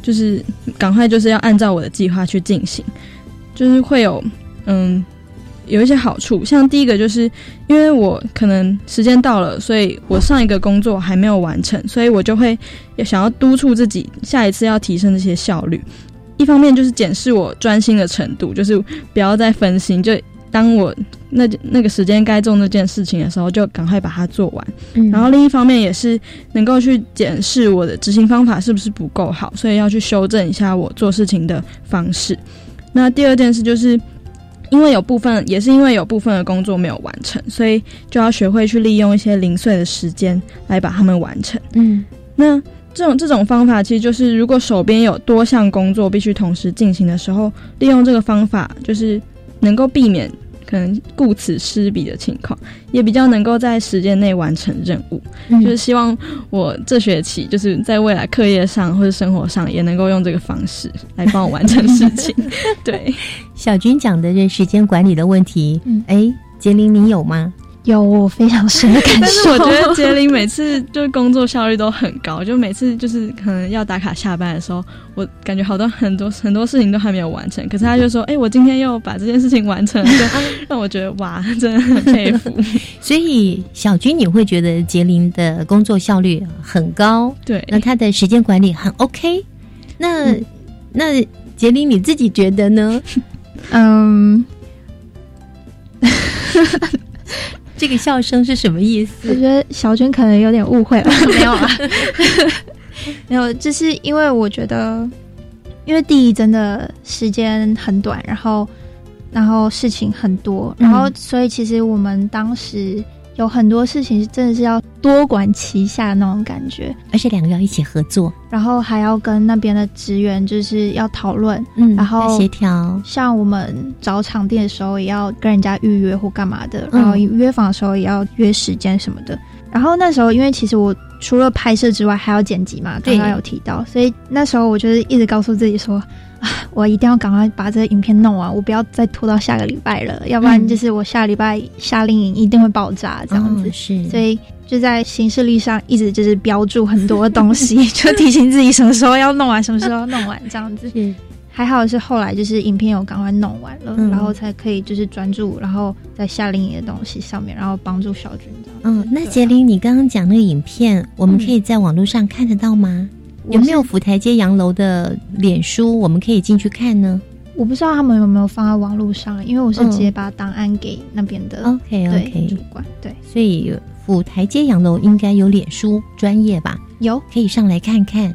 就是赶快就是要按照我的计划去进行，就是会有嗯有一些好处，像第一个就是因为我可能时间到了，所以我上一个工作还没有完成，所以我就会想要督促自己下一次要提升这些效率，一方面就是检视我专心的程度，就是不要再分心，就。当我那那个时间该做那件事情的时候，就赶快把它做完。嗯，然后另一方面也是能够去检视我的执行方法是不是不够好，所以要去修正一下我做事情的方式。那第二件事就是，因为有部分也是因为有部分的工作没有完成，所以就要学会去利用一些零碎的时间来把它们完成。嗯，那这种这种方法其实就是，如果手边有多项工作必须同时进行的时候，利用这个方法就是。能够避免可能顾此失彼的情况，也比较能够在时间内完成任务。就是希望我这学期就是在未来课业上或者生活上也能够用这个方式来帮我完成事情。对，小军讲的这时间管理的问题，哎，杰林你有吗？有我非常深的感受，但是我觉得杰林每次就是工作效率都很高，就每次就是可能要打卡下班的时候，我感觉好多很多很多事情都还没有完成，可是他就说：“哎，我今天又把这件事情完成了。”让我觉得哇，真的很佩服。所以小军，你会觉得杰林的工作效率很高？对，那他的时间管理很 OK。那那杰林你自己觉得呢？嗯。这个笑声是什么意思？我觉得小娟可能有点误会了，没有啊，没有，就是因为我觉得，因为第一真的时间很短，然后然后事情很多，然后所以其实我们当时。有很多事情是真的是要多管齐下那种感觉，而且两个要一起合作，然后还要跟那边的职员就是要讨论，嗯，然后协调。像我们找场地的时候，也要跟人家预约或干嘛的，然后约访的时候也要约时间什么的。然后那时候，因为其实我除了拍摄之外，还要剪辑嘛，刚刚有提到，所以那时候我就是一直告诉自己说，啊，我一定要赶快把这个影片弄完，我不要再拖到下个礼拜了，要不然就是我下礼拜夏令营一定会爆炸这样子。是，所以就在行事历上一直就是标注很多东西，就提醒自己什么时候要弄完，什么时候弄完这样子。还好是后来就是影片有赶快弄完了，然后才可以就是专注，然后在夏令营的东西上面，然后帮助小军这样。嗯，那杰林，你刚刚讲那个影片，我们可以在网络上看得到吗？有没有府台街洋楼的脸书，我们可以进去看呢？我不知道他们有没有放在网络上，因为我是直接把档案给那边的。OK OK，主管对，所以府台街洋楼应该有脸书专业吧？有，可以上来看看。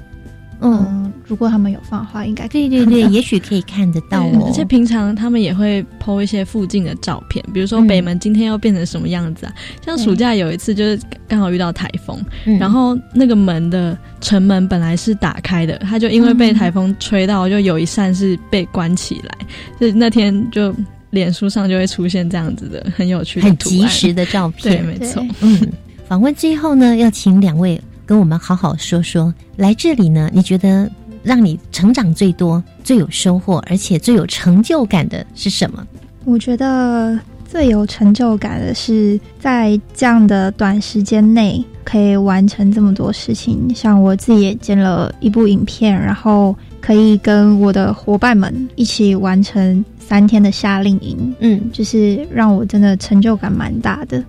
嗯，如果他们有放的话，应该对对对，也许可以看得到哦。而且平常他们也会 PO 一些附近的照片，比如说北门今天要变成什么样子啊？像暑假有一次就是刚好遇到台风，然后那个门的城门本来是打开的，它就因为被台风吹到，就有一扇是被关起来。就那天就脸书上就会出现这样子的很有趣的、很及时的照片。对，没错。嗯，访问最后呢，要请两位。跟我们好好说说，来这里呢？你觉得让你成长最多、最有收获，而且最有成就感的是什么？我觉得最有成就感的是在这样的短时间内可以完成这么多事情。像我自己也剪了一部影片，然后可以跟我的伙伴们一起完成三天的夏令营。嗯，就是让我真的成就感蛮大的，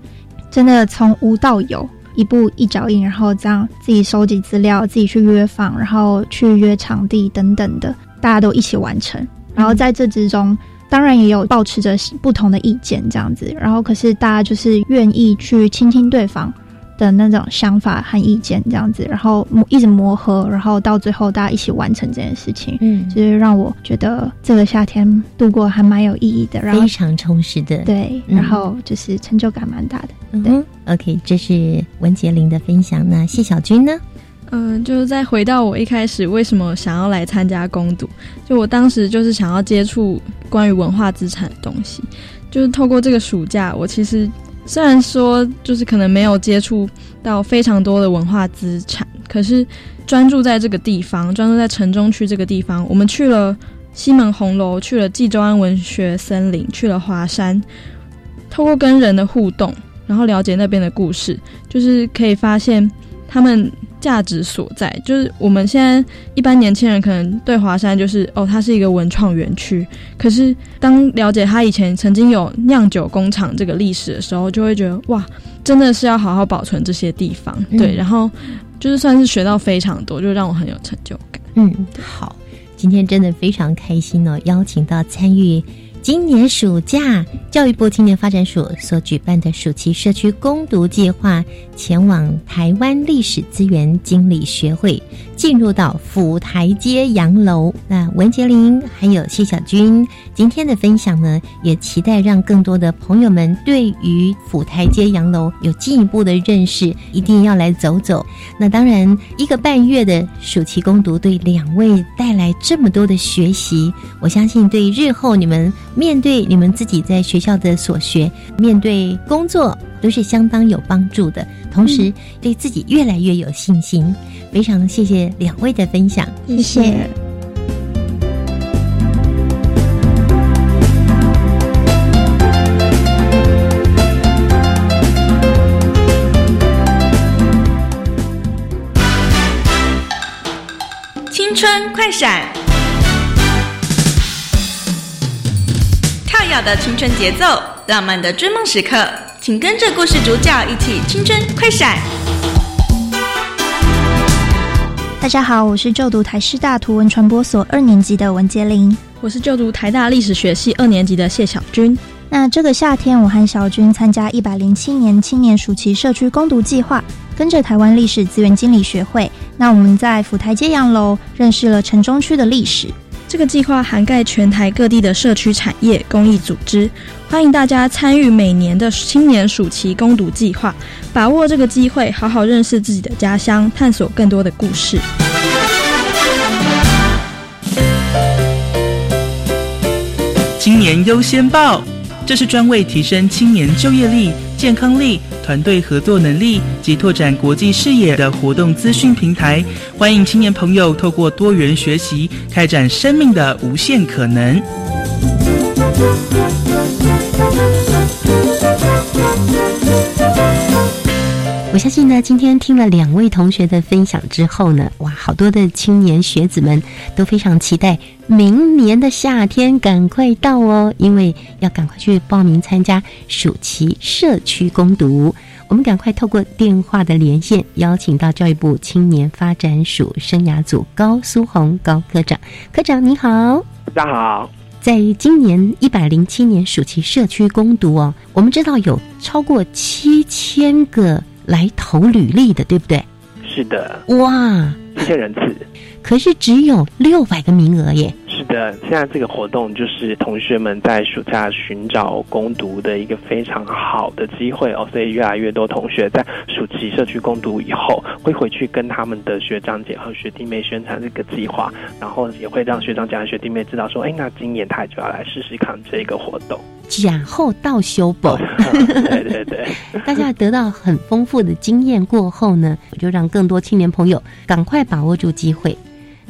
真的从无到有。一步一脚印，然后这样自己收集资料，自己去约房，然后去约场地等等的，大家都一起完成。然后在这之中，当然也有保持着不同的意见这样子。然后可是大家就是愿意去倾听对方的那种想法和意见这样子，然后一直磨合，然后到最后大家一起完成这件事情。嗯，就是让我觉得这个夏天度过还蛮有意义的，然后非常充实的。对，然后就是成就感蛮大的。对。OK，这是文杰林的分享。那谢小军呢？嗯，就是再回到我一开始为什么想要来参加攻读，就我当时就是想要接触关于文化资产的东西。就是透过这个暑假，我其实虽然说就是可能没有接触到非常多的文化资产，可是专注在这个地方，专注在城中区这个地方，我们去了西门红楼，去了冀州安文学森林，去了华山，透过跟人的互动。然后了解那边的故事，就是可以发现他们价值所在。就是我们现在一般年轻人可能对华山就是哦，它是一个文创园区。可是当了解它以前曾经有酿酒工厂这个历史的时候，就会觉得哇，真的是要好好保存这些地方。对，然后就是算是学到非常多，就让我很有成就感。嗯，好，今天真的非常开心哦，邀请到参与。今年暑假，教育部青年发展署所举办的暑期社区攻读计划，前往台湾历史资源经理学会，进入到府台街洋楼。那文杰林还有谢小军今天的分享呢，也期待让更多的朋友们对于府台街洋楼有进一步的认识，一定要来走走。那当然，一个半月的暑期攻读对两位带来这么多的学习，我相信对日后你们。面对你们自己在学校的所学，面对工作都是相当有帮助的，同时对自己越来越有信心。非常谢谢两位的分享，谢谢。青春快闪。的青春节奏，浪漫的追梦时刻，请跟着故事主角一起青春快闪。大家好，我是就读台师大图文传播所二年级的文杰林，我是就读台大历史学系二年级的谢小军。那这个夏天，我和小军参加一百零七年青年暑期社区攻读计划，跟着台湾历史资源经理学会，那我们在府台街洋楼认识了城中区的历史。这个计划涵盖全台各地的社区产业、公益组织，欢迎大家参与每年的青年暑期攻读计划，把握这个机会，好好认识自己的家乡，探索更多的故事。青年优先报，这是专为提升青年就业力、健康力。团队合作能力及拓展国际视野的活动资讯平台，欢迎青年朋友透过多元学习，开展生命的无限可能。我相信呢，今天听了两位同学的分享之后呢，哇，好多的青年学子们都非常期待明年的夏天赶快到哦，因为要赶快去报名参加暑期社区攻读。我们赶快透过电话的连线，邀请到教育部青年发展署生涯组高苏红高科长。科长你好，大家好。在今年一百零七年暑期社区攻读哦，我们知道有超过七千个。来投履历的，对不对？是的，哇，一千人次，可是只有六百个名额耶。是的，现在这个活动就是同学们在暑假寻找攻读的一个非常好的机会哦，所以越来越多同学在暑期社区攻读以后，会回去跟他们的学长姐和学弟妹宣传这个计划，然后也会让学长姐和学弟妹知道说，哎，那今年他就要来试试看这个活动。假后到修补，对对对，大家得到很丰富的经验过后呢，就让更多青年朋友赶快把握住机会。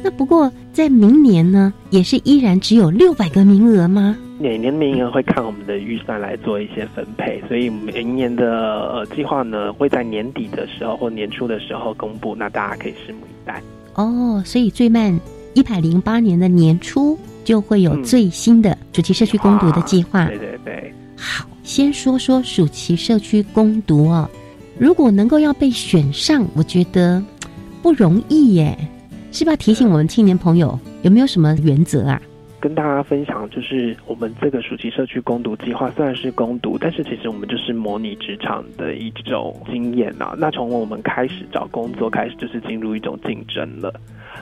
那不过在明年呢，也是依然只有六百个名额吗？每年名额会看我们的预算来做一些分配，所以明年的呃计划呢会在年底的时候或年初的时候公布，那大家可以拭目以待。哦，所以最慢一百零八年的年初。就会有最新的暑期社区攻读的计划。对对对，好，先说说暑期社区攻读哦。如果能够要被选上，我觉得不容易耶。是不要提醒我们青年朋友有没有什么原则啊？跟大家分享，就是我们这个暑期社区攻读计划虽然是攻读，但是其实我们就是模拟职场的一种经验啊。那从我们开始找工作开始，就是进入一种竞争了。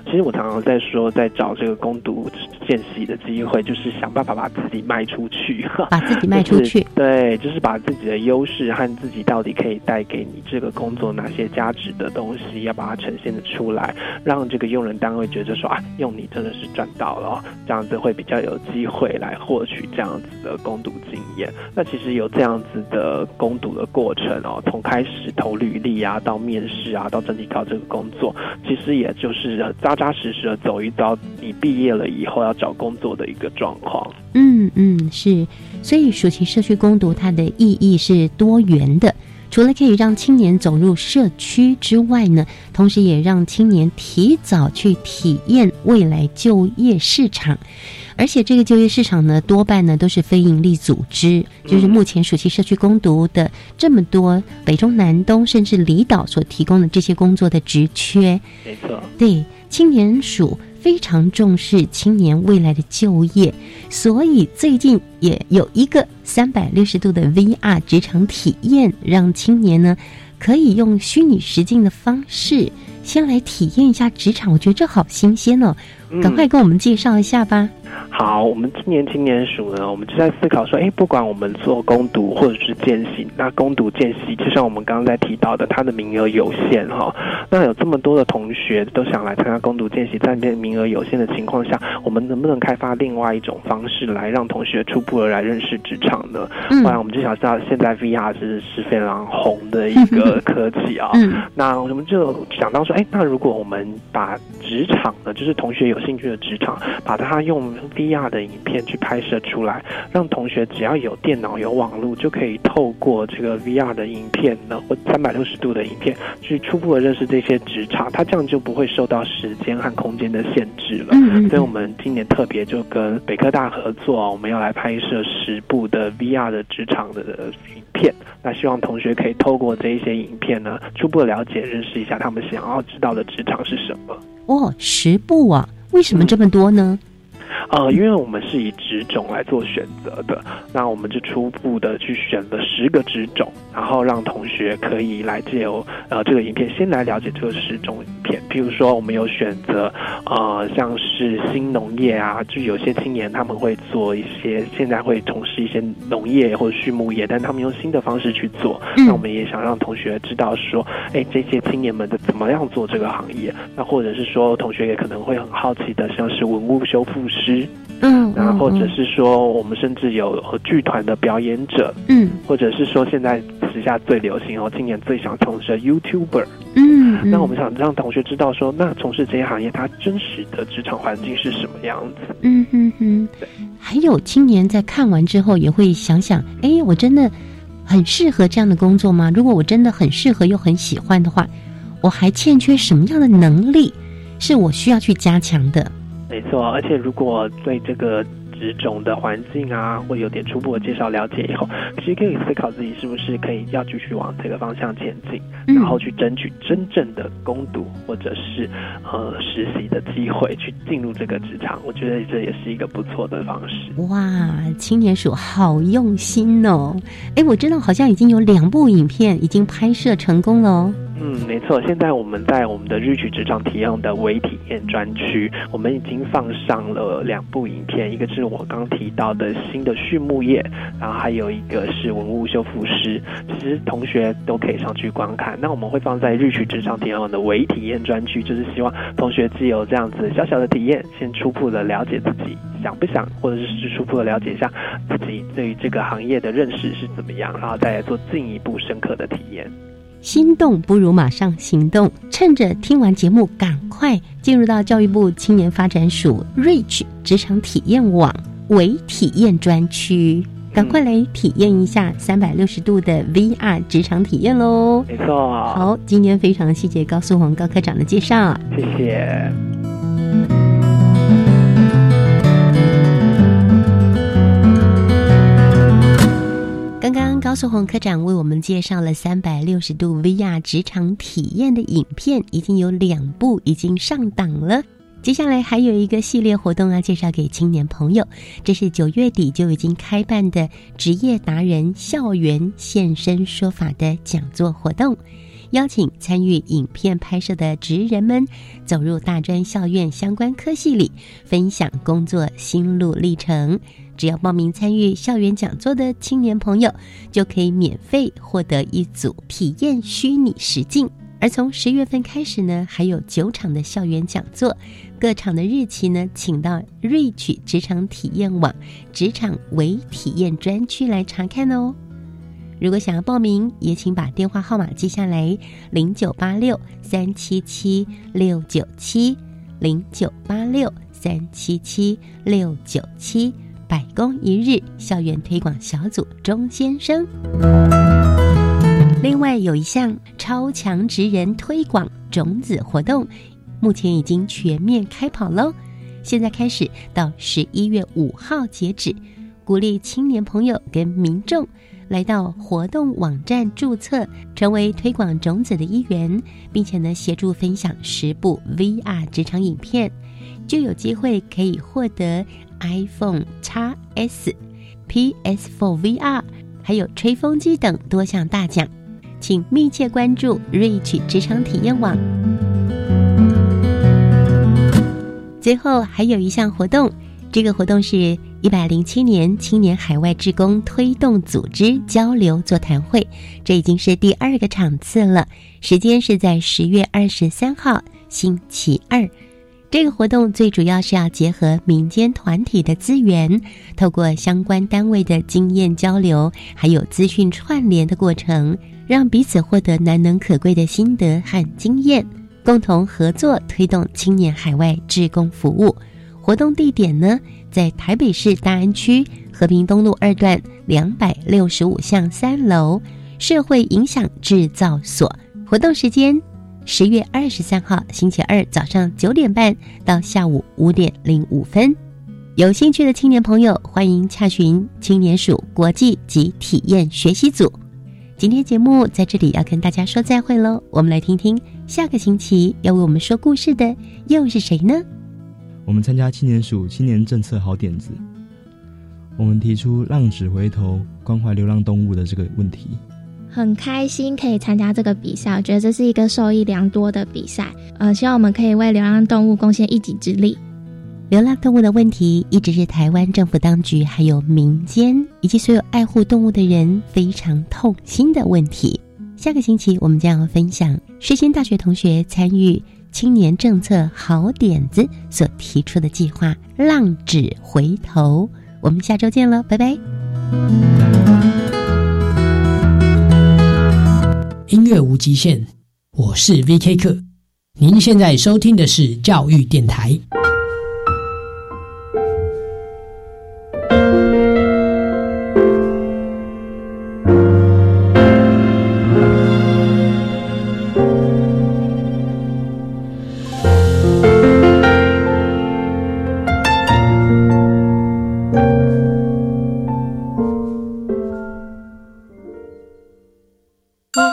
其实我常常在说，在找这个攻读见习的机会，就是想办法把自己卖出去，把自己卖出去。对，就是把自己的优势和自己到底可以带给你这个工作哪些价值的东西，要把它呈现的出来，让这个用人单位觉得说啊，用你真的是赚到了，这样子会比较有机会来获取这样子的攻读经验。那其实有这样子的攻读的过程哦，从开始投履历啊，到面试啊，到整体搞这个工作，其实也就是扎。扎扎实实的走一遭，你毕业了以后要找工作的一个状况。嗯嗯，是。所以暑期社区攻读它的意义是多元的，除了可以让青年走入社区之外呢，同时也让青年提早去体验未来就业市场。而且这个就业市场呢，多半呢都是非营利组织，就是目前暑期社区攻读的这么多北中南东甚至离岛所提供的这些工作的职缺。没错，对。青年署非常重视青年未来的就业，所以最近也有一个三百六十度的 VR 职场体验，让青年呢可以用虚拟实境的方式先来体验一下职场。我觉得这好新鲜哦，赶快跟我们介绍一下吧。好，我们今年青年署呢，我们就在思考说，哎，不管我们做攻读或者是见习，那攻读见习，就像我们刚刚在提到的，它的名额有限哈。那有这么多的同学都想来参加攻读见习，在名额有限的情况下，我们能不能开发另外一种方式来让同学初步的来认识职场呢？嗯，不然我们就想知道，现在 VR 是是非常红的一个科技啊。嗯，那我们就想到说，哎，那如果我们把职场呢，就是同学有兴趣的职场，把它用 VR 的影片去拍摄出来，让同学只要有电脑有网络，就可以透过这个 VR 的影片呢，或三百六十度的影片，去初步的认识这些职场。他这样就不会受到时间和空间的限制了。所以，我们今年特别就跟北科大合作，我们要来拍摄十部的 VR 的职场的影片。那希望同学可以透过这一些影片呢，初步了解、认识一下他们想要知道的职场是什么。哦，十部啊，为什么这么多呢？呃，因为我们是以植种来做选择的，那我们就初步的去选了十个植种，然后让同学可以来借由呃这个影片先来了解这个十种影片。譬如说，我们有选择呃像是新农业啊，就有些青年他们会做一些，现在会从事一些农业或者畜牧业，但他们用新的方式去做。那我们也想让同学知道说，哎，这些青年们的怎么样做这个行业？那或者是说，同学也可能会很好奇的，像是文物修复师。嗯，然后或者是说，我们甚至有剧团的表演者，嗯，或者是说现在时下最流行哦，今年最想从事的 YouTuber。嗯，那我们想让同学知道说，那从事这些行业，它真实的职场环境是什么样子？嗯哼哼。还有青年在看完之后也会想想，哎，我真的很适合这样的工作吗？如果我真的很适合又很喜欢的话，我还欠缺什么样的能力是我需要去加强的？没错，而且如果对这个。职种的环境啊，会有点初步的介绍了解以后，其实可以思考自己是不是可以要继续往这个方向前进，然后去争取真正的攻读或者是呃实习的机会，去进入这个职场。我觉得这也是一个不错的方式。哇，青年署好用心哦！哎，我知道好像已经有两部影片已经拍摄成功了哦。嗯，没错。现在我们在我们的日曲职场体验的微体验专区，我们已经放上了两部影片，一个是我刚提到的新的畜牧业，然后还有一个是文物修复师。其实同学都可以上去观看。那我们会放在日曲职场体验的微体验专区，就是希望同学既有这样子小小的体验，先初步的了解自己想不想，或者是初步的了解一下自己对于这个行业的认识是怎么样，然后再来做进一步深刻的体验。心动不如马上行动，趁着听完节目，赶快进入到教育部青年发展署 Reach 职场体验网为体验专区，赶快来体验一下三百六十度的 VR 职场体验喽！没错，好，今天非常谢谢高素宏高科长的介绍，谢谢。高素红科长为我们介绍了三百六十度 VR 职场体验的影片，已经有两部已经上档了。接下来还有一个系列活动要介绍给青年朋友，这是九月底就已经开办的职业达人校园现身说法的讲座活动，邀请参与影片拍摄的职人们走入大专校院相关科系里，分享工作心路历程。只要报名参与校园讲座的青年朋友，就可以免费获得一组体验虚拟实境。而从十月份开始呢，还有九场的校园讲座，各场的日期呢，请到 rich 职场体验网职场微体验专区来查看哦。如果想要报名，也请把电话号码记下来：零九八六三七七六九七零九八六三七七六九七。百工一日校园推广小组钟先生，另外有一项超强职人推广种子活动，目前已经全面开跑喽。现在开始到十一月五号截止，鼓励青年朋友跟民众来到活动网站注册，成为推广种子的一员，并且呢协助分享十部 VR 职场影片，就有机会可以获得。iPhone x S、PS4 VR，还有吹风机等多项大奖，请密切关注 Reach 职场体验网。最后还有一项活动，这个活动是一百零七年青年海外职工推动组织交流座谈会，这已经是第二个场次了，时间是在十月二十三号星期二。这个活动最主要是要结合民间团体的资源，透过相关单位的经验交流，还有资讯串联的过程，让彼此获得难能可贵的心得和经验，共同合作推动青年海外志工服务。活动地点呢，在台北市大安区和平东路二段两百六十五巷三楼社会影响制造所。活动时间。十月二十三号星期二早上九点半到下午五点零五分，有兴趣的青年朋友欢迎洽询青年署国际及体验学习组。今天节目在这里要跟大家说再会喽，我们来听听下个星期要为我们说故事的又是谁呢？我们参加青年署青年政策好点子，我们提出浪子回头关怀流浪动物的这个问题。很开心可以参加这个比赛，我觉得这是一个受益良多的比赛。呃，希望我们可以为流浪动物贡献一己之力。流浪动物的问题一直是台湾政府当局、还有民间以及所有爱护动物的人非常痛心的问题。下个星期我们将要分享世新大学同学参与青年政策好点子所提出的计划“浪子回头”。我们下周见了，拜拜。音乐无极限，我是 V.K 课。您现在收听的是教育电台。